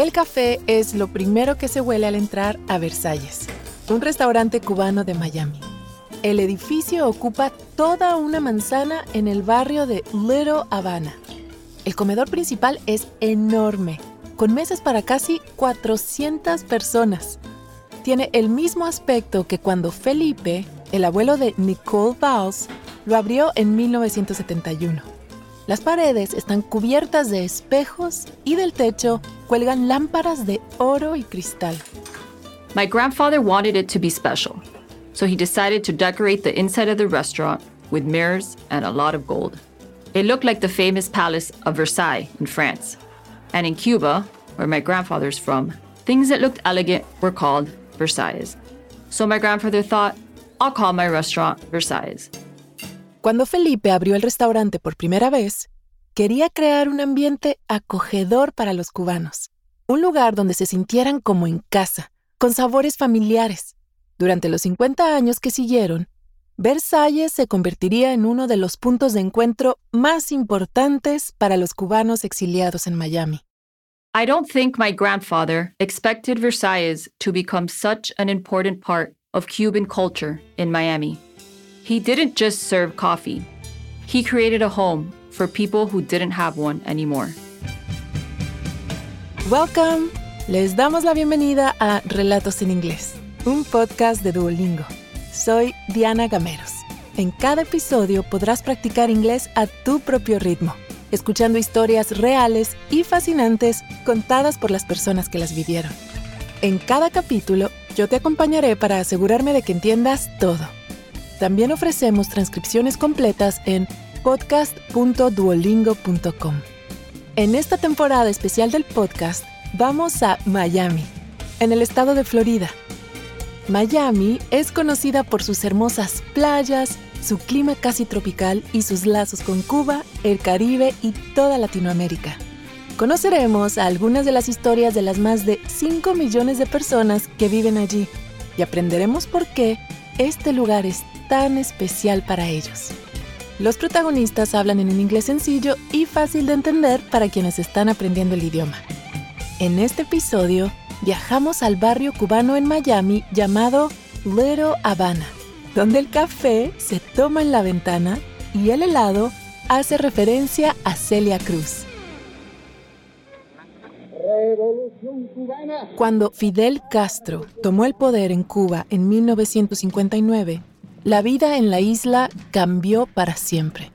El café es lo primero que se huele al entrar a Versalles, un restaurante cubano de Miami. El edificio ocupa toda una manzana en el barrio de Little Havana. El comedor principal es enorme, con mesas para casi 400 personas. Tiene el mismo aspecto que cuando Felipe, el abuelo de Nicole Valls, lo abrió en 1971. Las paredes están cubiertas de espejos y del techo cuelgan lámparas de oro y cristal. My grandfather wanted it to be special, so he decided to decorate the inside of the restaurant with mirrors and a lot of gold. It looked like the famous palace of Versailles in France. And in Cuba, where my grandfather's from, things that looked elegant were called Versailles. So my grandfather thought, I'll call my restaurant Versailles. Cuando Felipe abrió el restaurante por primera vez, quería crear un ambiente acogedor para los cubanos, un lugar donde se sintieran como en casa, con sabores familiares. Durante los 50 años que siguieron, Versalles se convertiría en uno de los puntos de encuentro más importantes para los cubanos exiliados en Miami. I don't think my grandfather expected Versailles to become such an important part of Cuban culture in Miami. He didn't just serve coffee, he created a home for people who didn't have one anymore. Welcome. Les damos la bienvenida a Relatos en Inglés, un podcast de Duolingo. Soy Diana Gameros. En cada episodio podrás practicar inglés a tu propio ritmo, escuchando historias reales y fascinantes contadas por las personas que las vivieron. En cada capítulo yo te acompañaré para asegurarme de que entiendas todo también ofrecemos transcripciones completas en podcast.duolingo.com. En esta temporada especial del podcast, vamos a Miami, en el estado de Florida. Miami es conocida por sus hermosas playas, su clima casi tropical y sus lazos con Cuba, el Caribe y toda Latinoamérica. Conoceremos algunas de las historias de las más de 5 millones de personas que viven allí y aprenderemos por qué este lugar es tan especial para ellos. Los protagonistas hablan en un inglés sencillo y fácil de entender para quienes están aprendiendo el idioma. En este episodio, viajamos al barrio cubano en Miami llamado Little Havana, donde el café se toma en la ventana y el helado hace referencia a Celia Cruz. Cuando Fidel Castro tomó el poder en Cuba en 1959, la vida en la isla cambió para siempre.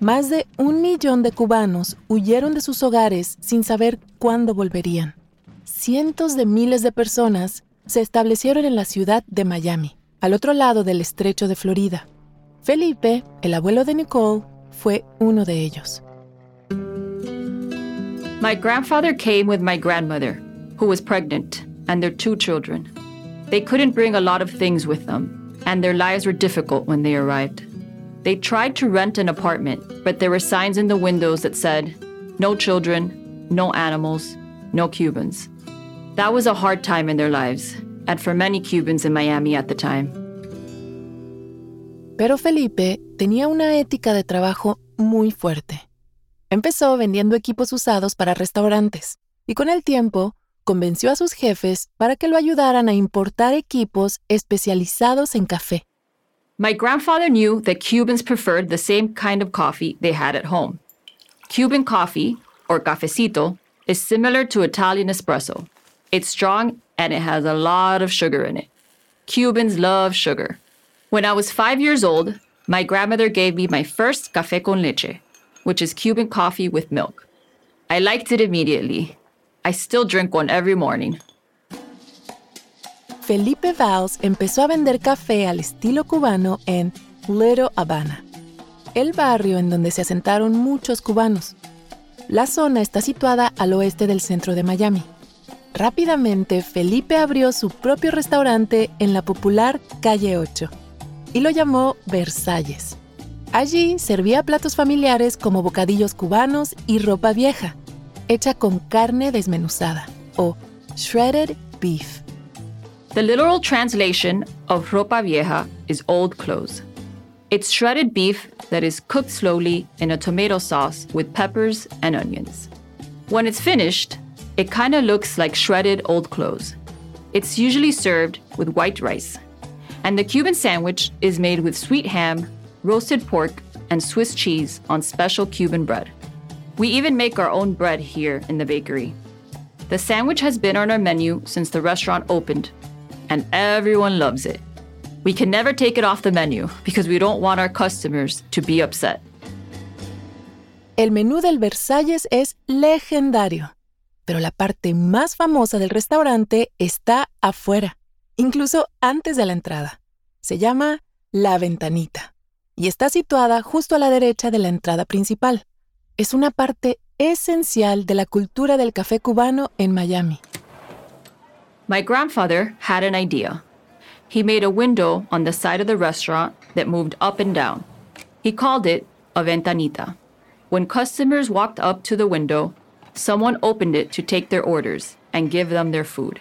Más de un millón de cubanos huyeron de sus hogares sin saber cuándo volverían. Cientos de miles de personas se establecieron en la ciudad de Miami, al otro lado del estrecho de Florida. Felipe, el abuelo de Nicole, fue uno de ellos. My grandfather came with my grandmother, who was pregnant, and their two children. They couldn't bring a lot of things with them, and their lives were difficult when they arrived. They tried to rent an apartment, but there were signs in the windows that said, no children, no animals, no Cubans. That was a hard time in their lives, and for many Cubans in Miami at the time. Pero Felipe tenía una ética de trabajo muy fuerte. Empezó vendiendo equipos usados para restaurantes y con el tiempo convenció a sus jefes para que lo ayudaran a importar equipos especializados en café. My grandfather knew that Cubans preferred the same kind of coffee they had at home. Cuban coffee, or cafecito, is similar to Italian espresso. It's strong and it has a lot of sugar in it. Cubans love sugar. When I was five years old, my grandmother gave me my first café con leche, which is Cuban coffee with milk. I liked it immediately. I still drink one every morning. Felipe Valls empezó a vender café al estilo cubano en Little Havana, el barrio en donde se asentaron muchos cubanos. La zona está situada al oeste del centro de Miami. Rápidamente, Felipe abrió su propio restaurante en la popular Calle 8 y lo llamó Versalles. Allí servía platos familiares como bocadillos cubanos y ropa vieja, hecha con carne desmenuzada o shredded beef. The literal translation of ropa vieja is old clothes. It's shredded beef that is cooked slowly in a tomato sauce with peppers and onions. When it's finished, It kind of looks like shredded old clothes. It's usually served with white rice. And the Cuban sandwich is made with sweet ham, roasted pork, and Swiss cheese on special Cuban bread. We even make our own bread here in the bakery. The sandwich has been on our menu since the restaurant opened, and everyone loves it. We can never take it off the menu because we don't want our customers to be upset. El menú del Versalles es legendario, pero la parte más famosa del restaurante está afuera, incluso antes de la entrada. Se llama La Ventanita y está situada justo a la derecha de la entrada principal. Es una parte esencial de la cultura del café cubano en Miami. My grandfather had an idea. He made a window on the side of the restaurant that moved up and down. He called it a ventanita. When customers walked up to the window, someone opened it to take their orders and give them their food.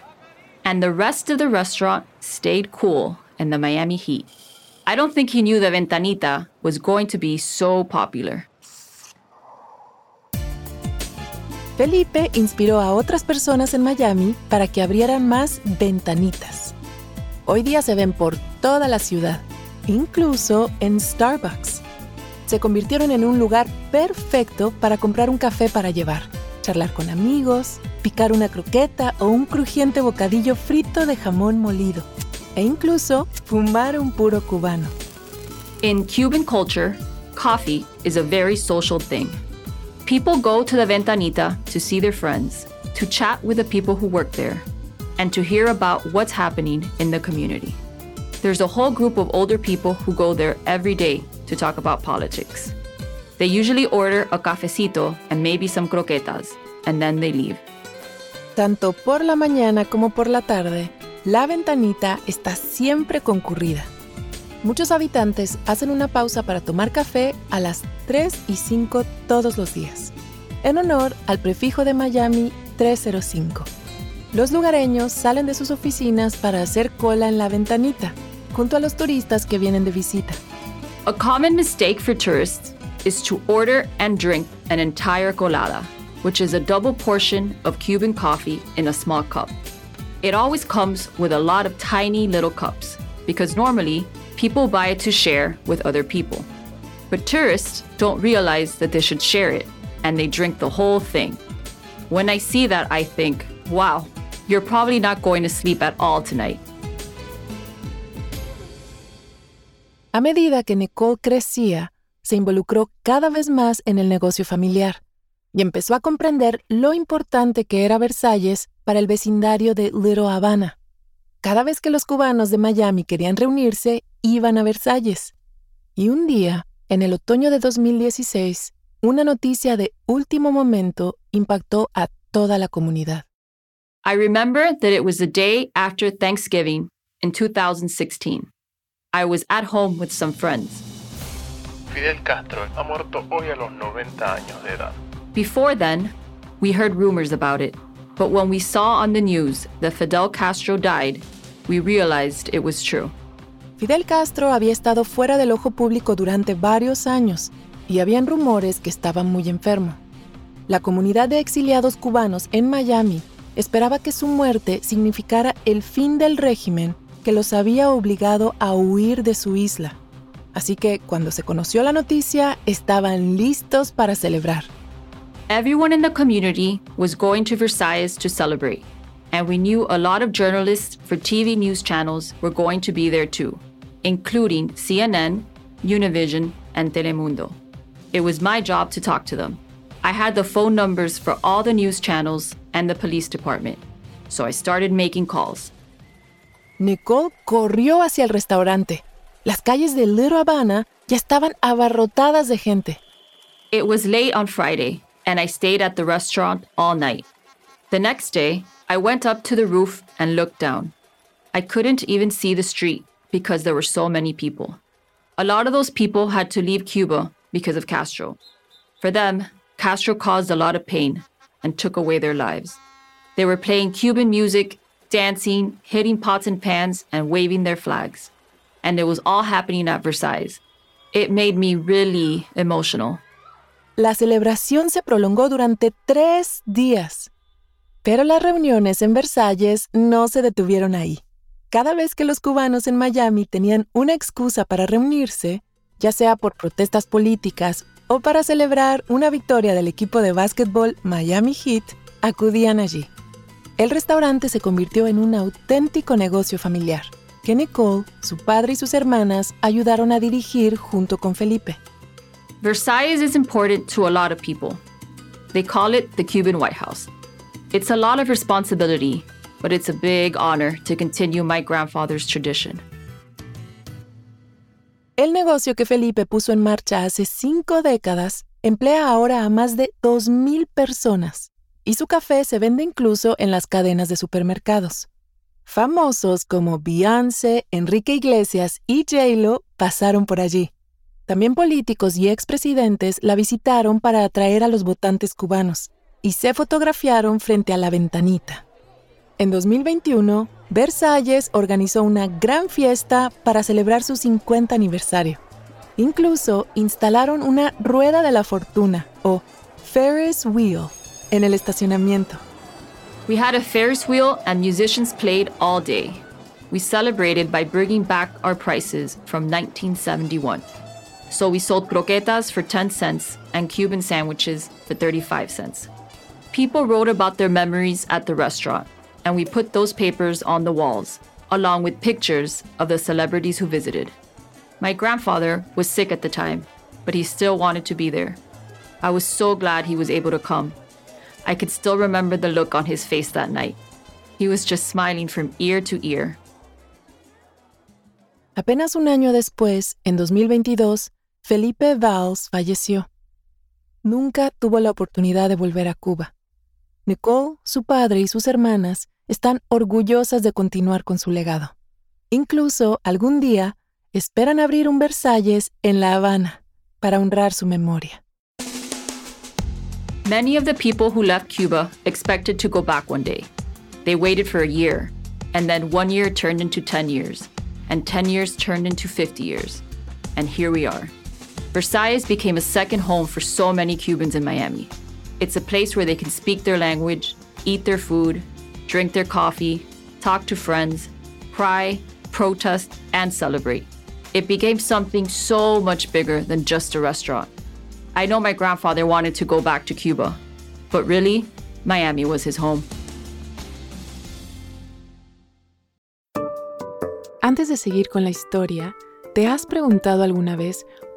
And the rest of the restaurant stayed cool in the Miami heat. I don't think he knew the ventanita was going to be so popular. Felipe inspiró a otras personas en Miami para que abrieran más ventanitas. Hoy día se ven por toda la ciudad, incluso en Starbucks. Se convirtieron en un lugar perfecto para comprar un café para llevar, charlar con amigos, picar una croqueta o un crujiente bocadillo frito de jamón molido, e incluso fumar un puro cubano. In Cuban culture, coffee is a very social thing. People go to the ventanita to see their friends, to chat with the people who work there, and to hear about what's happening in the community. There's a whole group of older people who go there every day to talk about politics. They usually order a cafecito and maybe some croquetas, and then they leave. Tanto por la mañana como por la tarde, la ventanita está siempre concurrida. Muchos habitantes hacen una pausa para tomar café a las 3 y 5 todos los días, en honor al prefijo de Miami 305. Los lugareños salen de sus oficinas para hacer cola en la ventanita, junto a los turistas que vienen de visita. A common mistake for tourists is to order and drink an entire colada, which is a double portion of Cuban coffee in a small cup. It always comes with a lot of tiny little cups, because normally people buy it to share with other people. But tourists don't realize that they should share it, and they drink the whole thing. When I see that, I think, wow, you're probably not going to sleep at all tonight. A medida que Nicole crecía, se involucró cada vez más en el negocio familiar y empezó a comprender lo importante que era Versalles para el vecindario de Little Havana. Cada vez que los cubanos de Miami querían reunirse, iban a Versalles. Y un día, en el otoño de 2016, una noticia de último momento impactó a toda la comunidad. I remember that it was the day after Thanksgiving in 2016. I was at home with some friends. Fidel Castro ha muerto hoy a los 90 años de edad. Before then, we heard rumors about it, but when we saw on the news that Fidel Castro died, we realized it was true. Fidel Castro había estado fuera del ojo público durante varios años y habían rumores que estaba muy enfermo. La comunidad de exiliados cubanos en Miami esperaba que su muerte significara el fin del régimen que los había obligado a huir de su isla. Así que cuando se conoció la noticia, estaban listos para celebrar. Everyone in the community was going to Versailles to celebrate, and we knew a lot of journalists for TV news channels were going to be there too, including CNN, Univision, and Telemundo. It was my job to talk to them. I had the phone numbers for all the news channels and the police department, so I started making calls. Nicole corrió hacia el restaurante. Las calles de Little Havana ya estaban abarrotadas de gente. It was late on Friday, and I stayed at the restaurant all night. The next day, I went up to the roof and looked down. I couldn't even see the street because there were so many people. A lot of those people had to leave Cuba because of Castro. For them, Castro caused a lot of pain and took away their lives. They were playing Cuban music, dancing, hitting pots and pans, and waving their flags. And it was all happening at Versailles. It made me really emotional. La celebración se prolongó durante tres días. Pero las reuniones en Versalles no se detuvieron ahí. Cada vez que los cubanos en Miami tenían una excusa para reunirse, ya sea por protestas políticas o para celebrar una victoria del equipo de básquetbol Miami Heat, acudían allí. El restaurante se convirtió en un auténtico negocio familiar, que Nicole, su padre y sus hermanas ayudaron a dirigir junto con Felipe. Versailles is important to a lot of people. They call it the Cuban White House. It's a lot of responsibility, but it's a big honor to continue my grandfather's tradition. El negocio que Felipe puso en marcha hace cinco décadas emplea ahora a más de 2.000 personas y su café se vende incluso en las cadenas de supermercados. Famosos como Beyoncé, Enrique Iglesias y J-Lo pasaron por allí. También políticos y expresidentes la visitaron para atraer a los votantes cubanos y se fotografiaron frente a la ventanita. En 2021, Versalles organizó una gran fiesta para celebrar su 50 aniversario. Incluso instalaron una rueda de la fortuna o Ferris wheel en el estacionamiento. We had a Ferris wheel and musicians played all day. We celebrated by bringing back our prices from 1971. So we sold croquetas for 10 cents and Cuban sandwiches for 35 cents. People wrote about their memories at the restaurant and we put those papers on the walls, along with pictures of the celebrities who visited. My grandfather was sick at the time, but he still wanted to be there. I was so glad he was able to come. I could still remember the look on his face that night. He was just smiling from ear to ear. Apenas un año después, en 2022, Felipe Valls falleció. Nunca tuvo la oportunidad de volver a Cuba. Nicole, su padre y sus hermanas están orgullosas de continuar con su legado. Incluso algún día esperan abrir un Versalles en La Habana para honrar su memoria. Many of the people who left Cuba expected to go back one day. They waited for a year, and then one year turned into 10 years, and 10 years turned into 50 years. And here we are. Versailles became a second home for so many Cubans in Miami. It's a place where they can speak their language, eat their food, drink their coffee, talk to friends, cry, protest, and celebrate. It became something so much bigger than just a restaurant. I know my grandfather wanted to go back to Cuba, but really, Miami was his home. Antes de seguir con la historia, ¿te has preguntado alguna vez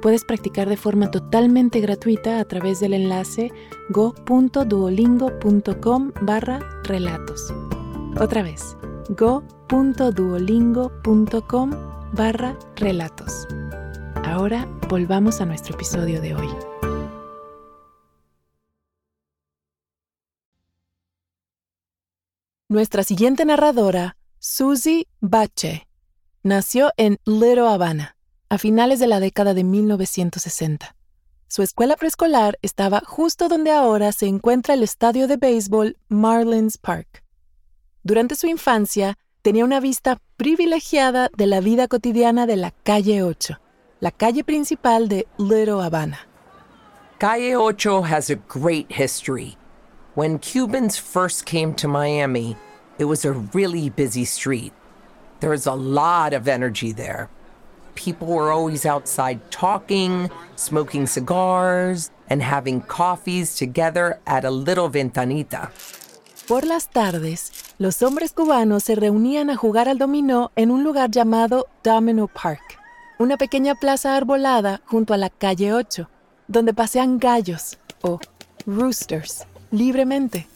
puedes practicar de forma totalmente gratuita a través del enlace go.duolingo.com barra relatos. Otra vez, go.duolingo.com barra relatos. Ahora volvamos a nuestro episodio de hoy. Nuestra siguiente narradora, Susie Bache, nació en Little Havana a finales de la década de 1960. Su escuela preescolar estaba justo donde ahora se encuentra el estadio de béisbol Marlins Park. Durante su infancia, tenía una vista privilegiada de la vida cotidiana de la Calle 8, la calle principal de Little Havana. Calle Ocho has a great history. When Cubans first came to Miami, it was a really busy street. There was a lot of energy there. People were always outside talking, smoking cigars, and having coffees together at a little ventanita. Por las tardes, los hombres cubanos se reunían a jugar al dominó en un lugar llamado Domino Park, una pequeña plaza arbolada junto a la calle 8, donde pasean gallos o roosters libremente.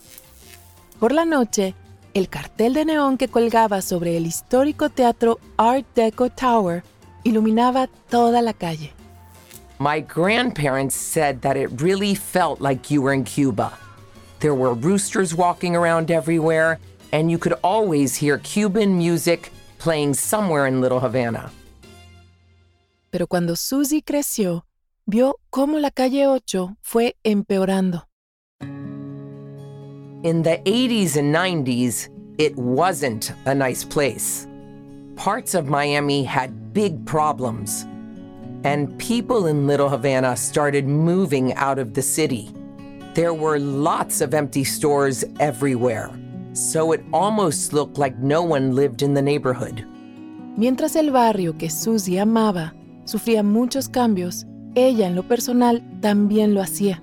Por la noche, el cartel de neón que colgaba sobre el histórico teatro Art Deco Tower iluminaba toda la calle. My grandparents said that it really felt like you were in Cuba. There were roosters walking around everywhere, and you could always hear Cuban music playing somewhere in Little Havana. Pero cuando Susie creció, vio cómo la calle 8 fue empeorando. In the 80s and 90s, it wasn't a nice place. Parts of Miami had big problems, and people in Little Havana started moving out of the city. There were lots of empty stores everywhere, so it almost looked like no one lived in the neighborhood. Mientras el barrio que Susie amaba sufría muchos cambios, ella en lo personal también lo hacía.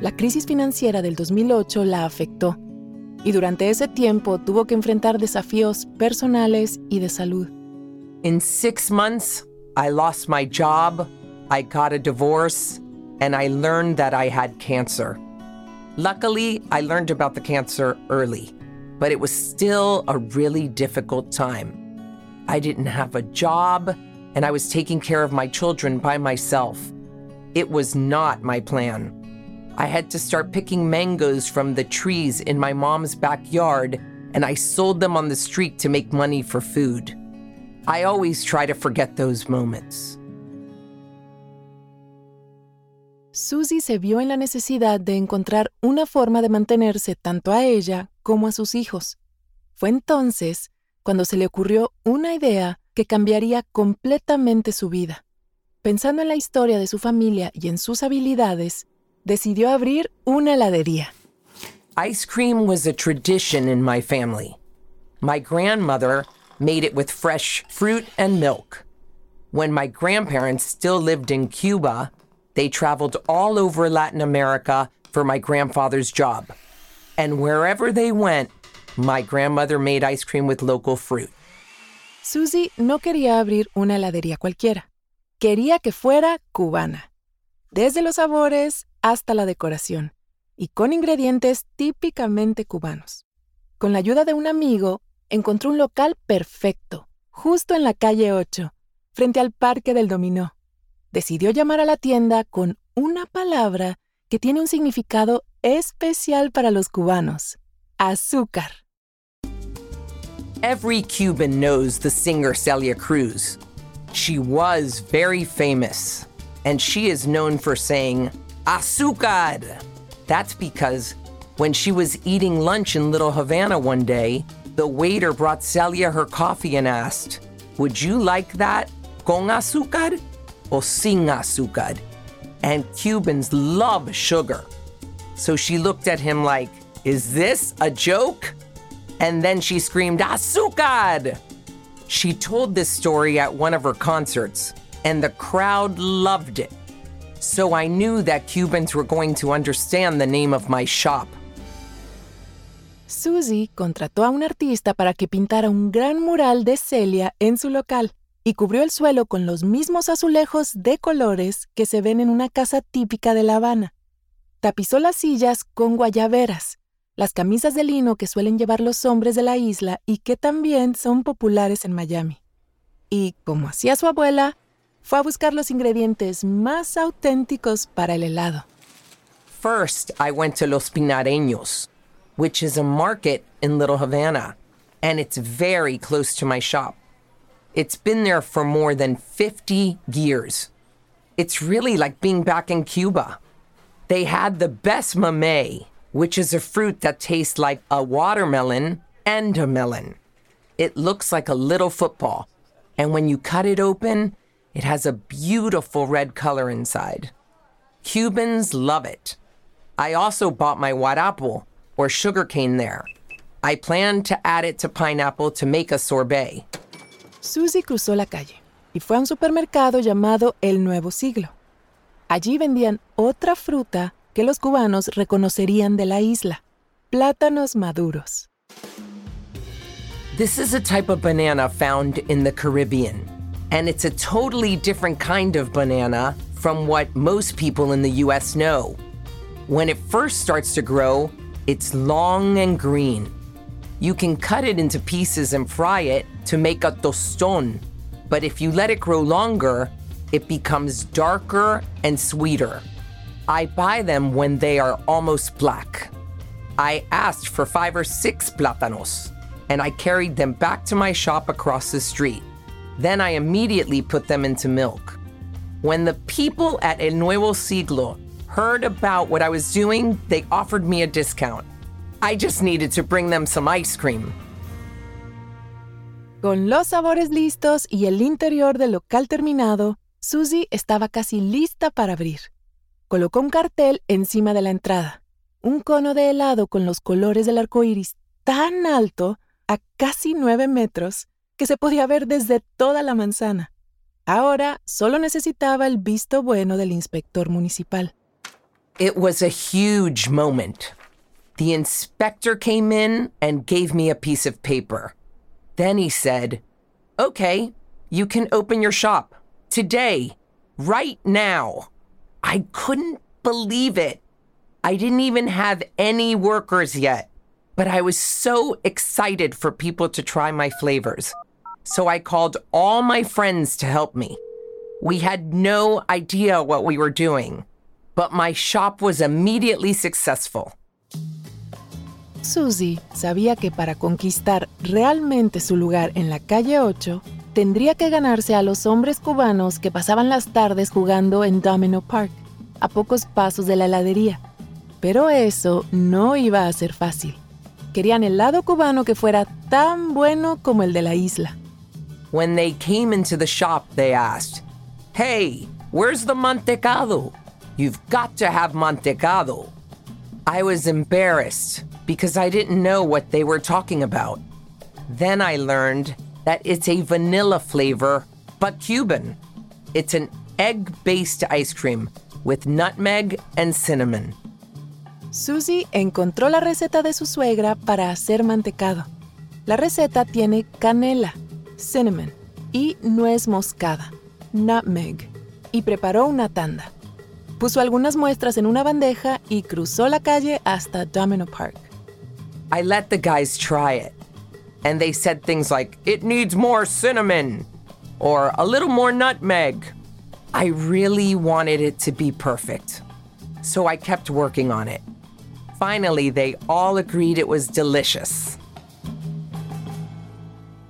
La crisis financiera del 2008 la afectó y durante ese tiempo tuvo que enfrentar desafíos personales y de salud. In six months, I lost my job, I got a divorce, and I learned that I had cancer. Luckily, I learned about the cancer early, but it was still a really difficult time. I didn't have a job, and I was taking care of my children by myself. It was not my plan. I had to start picking mangoes from the trees in my mom's backyard, and I sold them on the street to make money for food. I always try to forget those moments. Susie se vio en la necesidad de encontrar una forma de mantenerse tanto a ella como a sus hijos. Fue entonces cuando se le ocurrió una idea que cambiaría completamente su vida. Pensando en la historia de su familia y en sus habilidades, decidió abrir una heladería. Ice cream was a tradition in my family. My grandmother made it with fresh fruit and milk. When my grandparents still lived in Cuba, they traveled all over Latin America for my grandfather's job. And wherever they went, my grandmother made ice cream with local fruit. Susie no quería abrir una heladería cualquiera. Quería que fuera cubana. Desde los sabores hasta la decoración. Y con ingredientes típicamente cubanos. Con la ayuda de un amigo, encontró un local perfecto, justo en la calle 8, frente al Parque del Dominó. Decidió llamar a la tienda con una palabra que tiene un significado especial para los cubanos, azúcar. Every Cuban knows the singer Celia Cruz. She was very famous, and she is known for saying, Azúcar! That's because when she was eating lunch in Little Havana one day, the waiter brought Celia her coffee and asked, Would you like that con azúcar or sin azúcar? And Cubans love sugar. So she looked at him like, Is this a joke? And then she screamed, Azúcar! She told this story at one of her concerts, and the crowd loved it. So I knew that Cubans were going to understand the name of my shop. Susie contrató a un artista para que pintara un gran mural de Celia en su local y cubrió el suelo con los mismos azulejos de colores que se ven en una casa típica de La Habana. Tapizó las sillas con guayaberas, las camisas de lino que suelen llevar los hombres de la isla y que también son populares en Miami. Y, como hacía su abuela, fue a buscar los ingredientes más auténticos para el helado. First, I went to Los Pinareños, which is a market in Little Havana, and it's very close to my shop. It's been there for more than 50 years. It's really like being back in Cuba. They had the best mamey, which is a fruit that tastes like a watermelon and a melon. It looks like a little football, and when you cut it open, it has a beautiful red color inside. Cubans love it. I also bought my guarapo, or sugarcane, there. I plan to add it to pineapple to make a sorbet. Susie cruzó la calle y fue a un supermercado llamado El Nuevo Siglo. Allí vendían otra fruta que los cubanos reconocerían de la isla, plátanos maduros. This is a type of banana found in the Caribbean, and it's a totally different kind of banana from what most people in the US know. When it first starts to grow, it's long and green. You can cut it into pieces and fry it to make a toston, but if you let it grow longer, it becomes darker and sweeter. I buy them when they are almost black. I asked for five or six plátanos. and I carried them back to my shop across the street. Then I immediately put them into milk. When the people at El Nuevo Siglo heard about what I was doing, they offered me a discount. I just needed to bring them some ice cream. Con los sabores listos y el interior del local terminado, Susie estaba casi lista para abrir. Colocó un cartel encima de la entrada, un cono de helado con los colores del arco iris tan alto, a casi nueve metros, que se podía ver desde toda la manzana. Ahora solo necesitaba el visto bueno del inspector municipal. It was a huge moment. The inspector came in and gave me a piece of paper. Then he said, Okay, you can open your shop today, right now. I couldn't believe it. I didn't even have any workers yet, but I was so excited for people to try my flavors. So I called all my friends to help me. We had no idea what we were doing, but my shop was immediately successful. Susie sabía que para conquistar realmente su lugar en la calle 8, tendría que ganarse a los hombres cubanos que pasaban las tardes jugando en Domino Park, a pocos pasos de la heladería. Pero eso no iba a ser fácil. Querían helado cubano que fuera tan bueno como el de la isla. When they came into the shop, they asked, Hey, where's the mantecado? You've got to have mantecado. I was embarrassed because I didn't know what they were talking about. Then I learned that it's a vanilla flavor, but Cuban. It's an egg based ice cream with nutmeg and cinnamon. Susie encontró la receta de su suegra para hacer mantecado. La receta tiene canela, cinnamon y nuez moscada, nutmeg, y preparó una tanda. Puso algunas muestras en una bandeja y cruzó la calle hasta Domino Park. I let the guys try it, and they said things like, it needs more cinnamon or a little more nutmeg. I really wanted it to be perfect, so I kept working on it. Finally, they all agreed it was delicious.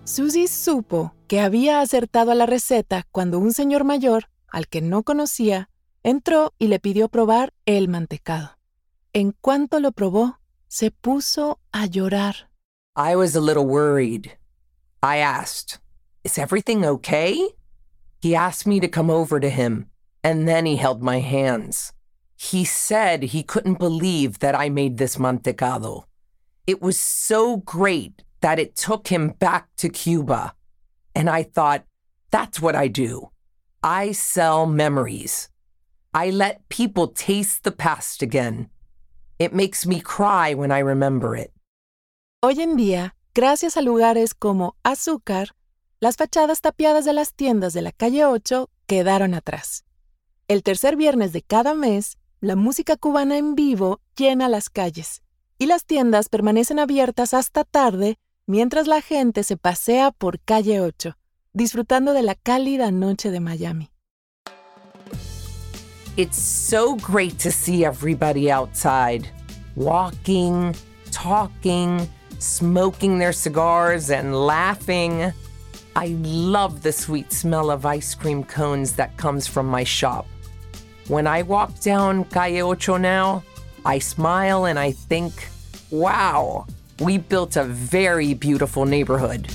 Susie supo que había acertado a la receta cuando un señor mayor, al que no conocía, entró y le pidió probar el mantecado. En cuanto lo probó, se puso a llorar. I was a little worried. I asked, Is everything okay? He asked me to come over to him, and then he held my hands. He said he couldn't believe that I made this mantecado. It was so great that it took him back to Cuba. And I thought, that's what I do. I sell memories. I let people taste the past again. It makes me cry when I remember it. Hoy en día, gracias a lugares como Azúcar, las fachadas tapiadas de las tiendas de la calle 8 quedaron atrás. El tercer viernes de cada mes, la música cubana en vivo llena las calles y las tiendas permanecen abiertas hasta tarde mientras la gente se pasea por calle 8, disfrutando de la cálida noche de Miami. It's so great to see everybody outside, walking, talking, smoking their cigars, and laughing. I love the sweet smell of ice cream cones that comes from my shop. When I walk down Calle Ocho now, I smile and I think, wow, we built a very beautiful neighborhood.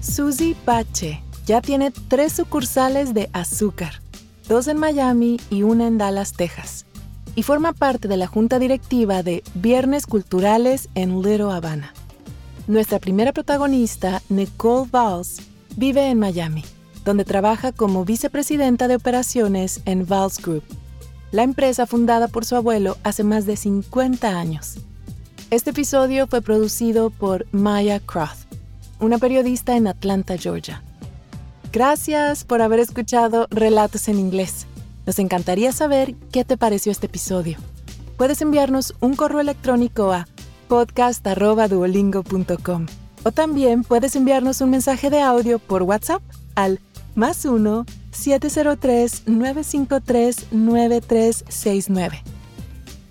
Susie Pache ya tiene tres sucursales de azúcar, dos en Miami y una en Dallas, Texas, y forma parte de la junta directiva de Viernes Culturales en Little Havana. Nuestra primera protagonista, Nicole Valls, vive en Miami, donde trabaja como vicepresidenta de operaciones en Valls Group, la empresa fundada por su abuelo hace más de 50 años. Este episodio fue producido por Maya Croft, una periodista en Atlanta, Georgia. Gracias por haber escuchado Relatos en Inglés. Nos encantaría saber qué te pareció este episodio. Puedes enviarnos un correo electrónico a podcast.duolingo.com o también puedes enviarnos un mensaje de audio por WhatsApp al más 1-703-953-9369.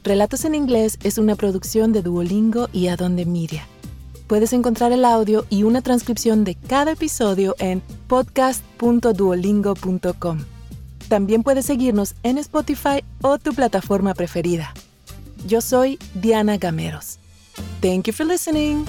Relatos en Inglés es una producción de Duolingo y Adonde Media. Puedes encontrar el audio y una transcripción de cada episodio en podcast.duolingo.com. También puedes seguirnos en Spotify o tu plataforma preferida. Yo soy Diana Gameros. Thank you for listening.